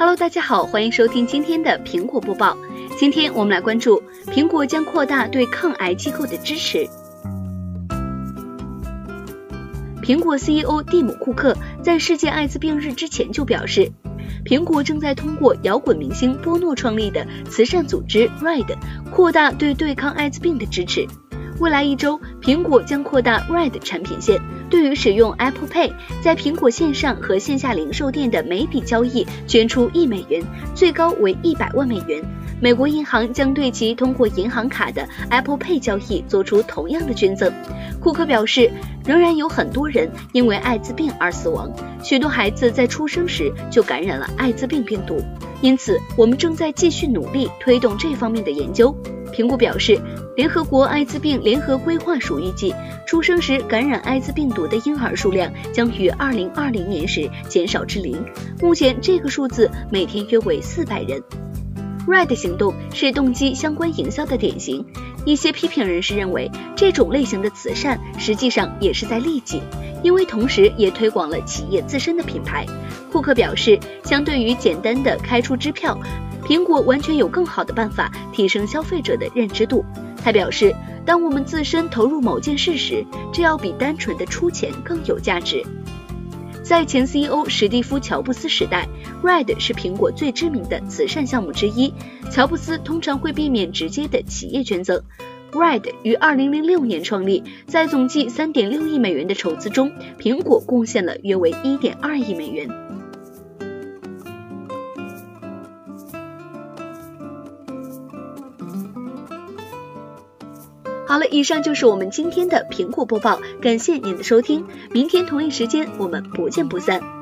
Hello，大家好，欢迎收听今天的苹果播报。今天我们来关注苹果将扩大对抗癌机构的支持。苹果 CEO 蒂姆·库克在世界艾滋病日之前就表示，苹果正在通过摇滚明星波诺创立的慈善组织 RIDE 扩大对对抗艾滋病的支持。未来一周，苹果将扩大 RIDE 产品线。对于使用 Apple Pay 在苹果线上和线下零售店的每笔交易捐出一美元，最高为一百万美元。美国银行将对其通过银行卡的 Apple Pay 交易做出同样的捐赠。库克表示，仍然有很多人因为艾滋病而死亡，许多孩子在出生时就感染了艾滋病病毒，因此我们正在继续努力推动这方面的研究。评估表示，联合国艾滋病联合规划署预计，出生时感染艾滋病毒的婴儿数量将于2020年时减少至零。目前，这个数字每天约为400人。Red 行动是动机相关营销的典型。一些批评人士认为，这种类型的慈善实际上也是在利己，因为同时也推广了企业自身的品牌。库克表示，相对于简单的开出支票。苹果完全有更好的办法提升消费者的认知度。他表示，当我们自身投入某件事时，这要比单纯的出钱更有价值。在前 CEO 史蒂夫·乔布斯时代，Red 是苹果最知名的慈善项目之一。乔布斯通常会避免直接的企业捐赠。Red 于2006年创立，在总计3.6亿美元的筹资中，苹果贡献了约为1.2亿美元。好了，以上就是我们今天的苹果播报，感谢您的收听，明天同一时间我们不见不散。